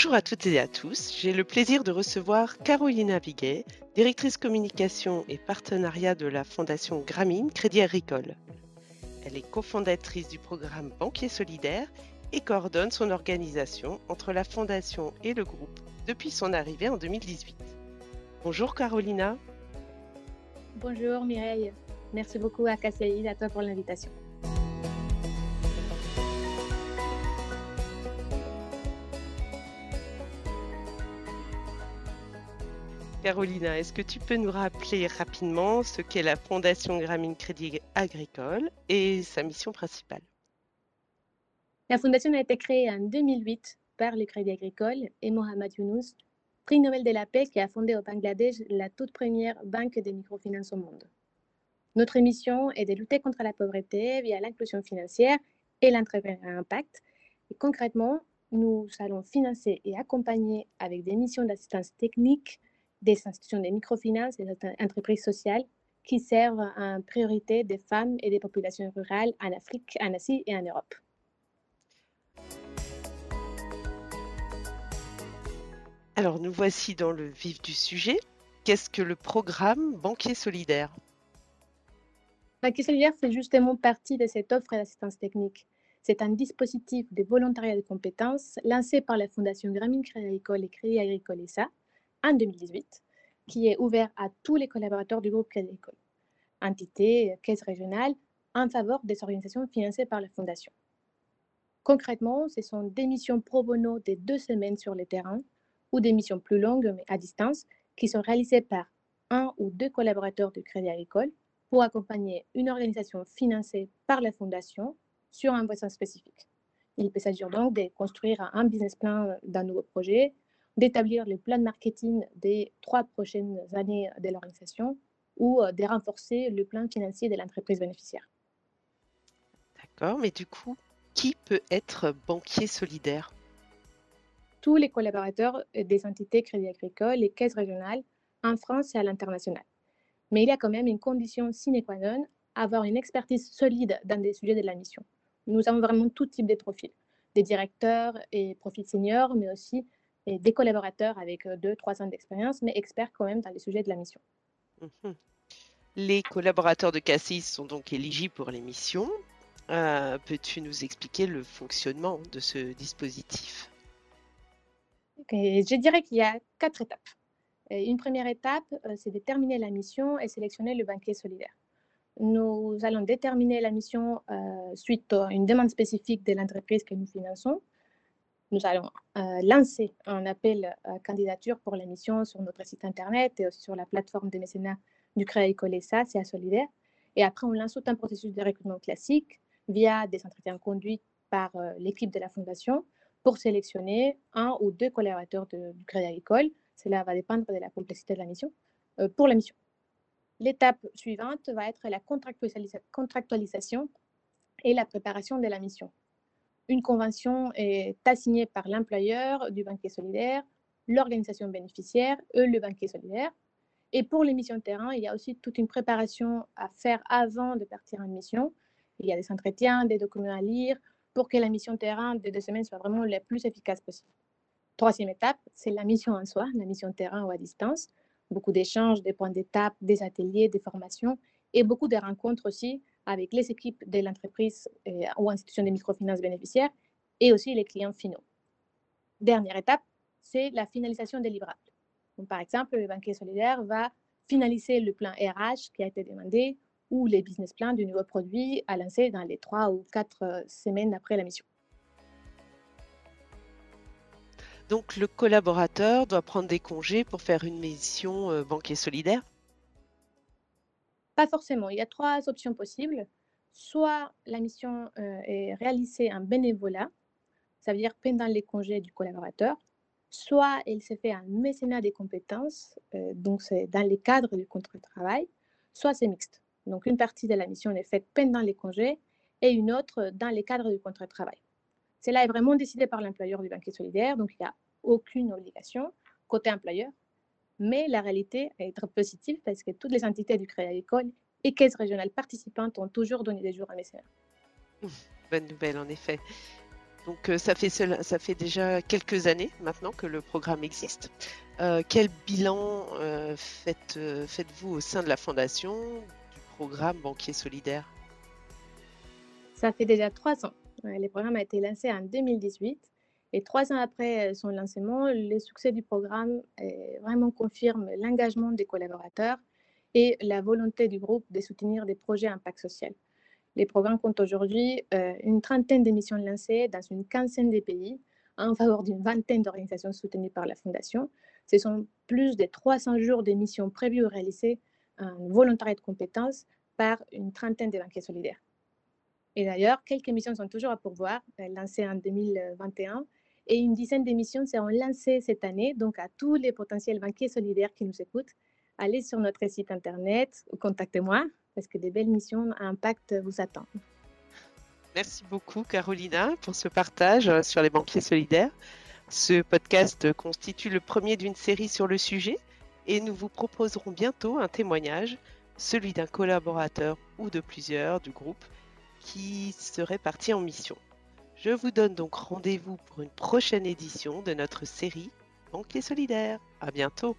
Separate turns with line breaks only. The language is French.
Bonjour à toutes et à tous. J'ai le plaisir de recevoir Carolina Viguet, directrice communication et partenariat de la Fondation Gramine Crédit Agricole. Elle est cofondatrice du programme Banquier Solidaire et coordonne son organisation entre la Fondation et le groupe depuis son arrivée en 2018. Bonjour Carolina.
Bonjour Mireille. Merci beaucoup à KCI, à toi pour l'invitation.
Carolina, est-ce que tu peux nous rappeler rapidement ce qu'est la Fondation Gramine Crédit Agricole et sa mission principale?
La Fondation a été créée en 2008 par le Crédit Agricole et Mohamed Younous, prix Nobel de la paix qui a fondé au Bangladesh la toute première banque de microfinance au monde. Notre mission est de lutter contre la pauvreté via l'inclusion financière et l'entrepreneuriat impact. Et concrètement, nous allons financer et accompagner avec des missions d'assistance technique des institutions de microfinance et des entreprises sociales qui servent en priorité des femmes et des populations rurales en Afrique, en Asie et en Europe.
Alors nous voici dans le vif du sujet. Qu'est-ce que le programme Banquier Solidaire?
Banquier Solidaire fait justement partie de cette offre d'assistance technique. C'est un dispositif de volontariat de compétences lancé par la Fondation Gramine Crédit Agricole et Crédit Agricole SA en 2018, qui est ouvert à tous les collaborateurs du groupe Crédit Agricole, entités, caisses régionales, en faveur des organisations financées par la Fondation. Concrètement, ce sont des missions pro bono de deux semaines sur le terrain ou des missions plus longues mais à distance qui sont réalisées par un ou deux collaborateurs du Crédit Agricole pour accompagner une organisation financée par la Fondation sur un besoin spécifique. Il peut s'agir donc de construire un business plan d'un nouveau projet, d'établir le plan de marketing des trois prochaines années de l'organisation ou euh, de renforcer le plan financier de l'entreprise bénéficiaire.
D'accord, mais du coup, qui peut être banquier solidaire?
Tous les collaborateurs des entités Crédit Agricole et caisses régionales en France et à l'international. Mais il y a quand même une condition sine qua non, avoir une expertise solide dans des sujets de la mission. Nous avons vraiment tout type de profils, des directeurs et profils seniors, mais aussi et des collaborateurs avec euh, deux, trois ans d'expérience, mais experts quand même dans les sujets de la mission.
Mhm. Les collaborateurs de Cassis sont donc éligibles pour les missions. Euh, peux-tu nous expliquer le fonctionnement de ce dispositif?
Je dirais qu'il y a quatre étapes. Une première étape, euh, c'est de terminer la mission et sélectionner le banquier solidaire. Nous allons déterminer la mission suite à une demande spécifique de l'entreprise que nous finançons nous allons euh, lancer un appel à candidature pour la mission sur notre site internet et aussi sur la plateforme de mécénat du Crédit Colessa, c'est Solidaire. Et après, on lance tout un processus de recrutement classique via des entretiens conduits par euh, l'équipe de la Fondation pour sélectionner un ou deux collaborateurs du Crédit Agricole. Cela va dépendre de la complexité de la mission euh, pour la mission. L'étape suivante va être la contractualisation et la préparation de la mission une convention est assignée par l'employeur du banquier solidaire, l'organisation bénéficiaire et le banquier solidaire. Et pour les missions de terrain, il y a aussi toute une préparation à faire avant de partir en mission. Il y a des entretiens, des documents à lire pour que la mission de terrain de deux semaines soit vraiment la plus efficace possible. Troisième étape, c'est la mission en soi, la mission de terrain ou à distance. Beaucoup d'échanges, des points d'étape, des ateliers, des formations et beaucoup de rencontres aussi avec les équipes de l'entreprise euh, ou institution de microfinance bénéficiaires et aussi les clients finaux. Dernière étape, c'est la finalisation des livrables. par exemple, le banquier solidaire va finaliser le plan RH qui a été demandé ou les business plans du nouveau produit à lancer dans les trois ou quatre euh, semaines après la mission.
Donc le collaborateur doit prendre des congés pour faire une mission euh, banquier solidaire?
Pas forcément. Il y a trois options possibles. Soit la mission euh, est réalisée en bénévolat, ça veut dire pendant les congés du collaborateur, soit elle se fait en mécénat des compétences, euh, donc c'est dans les cadres du contrat de travail, soit c'est mixte. Donc une partie de la mission est faite pendant les congés et une autre dans les cadres du contrat de travail. Cela est vraiment décidé par l'employeur du banquier solidaire, donc il n'y a aucune obligation côté employeur mais la réalité est très positive parce que toutes les entités du Crédit Agricole et caisses régionales participantes ont toujours donné des jours à mécénat.
Bonne nouvelle, en effet. Donc ça fait, ça fait déjà quelques années maintenant que le programme existe. quel bilan faites, faites-vous au sein de la fondation du programme Banquier Solidaire?
Ça fait déjà trois ans. Le programme a été lancé en 2018 et trois ans après son lancement, le succès du programme vraiment confirme l'engagement des collaborateurs et la volonté du groupe de soutenir des projets à impact social. Les programmes comptent aujourd'hui euh, une trentaine d'émissions lancées dans une quinzaine de pays en faveur d'une vingtaine d'organisations soutenues par la Fondation. Ce sont plus de 300 jours d'émissions prévues ou réalisées en volontariat de compétences par une trentaine de banquiers solidaires. Et d'ailleurs, quelques missions sont toujours à pourvoir, euh, lancées en 2021, et une dizaine d'émissions seront lancées cette année. Donc, à tous les potentiels banquiers solidaires qui nous écoutent, allez sur notre site internet ou contactez-moi parce que des belles missions à impact vous attendent.
Merci beaucoup Carolina pour ce partage euh, sur les banquiers solidaires. Ce podcast constitue le premier d'une série sur le sujet et nous vous proposerons bientôt un témoignage, celui d'un collaborateur ou de plusieurs du groupe qui serait parti en mission. Je vous donne donc rendez-vous pour une prochaine édition de notre série Banquiers solidaires. À bientôt.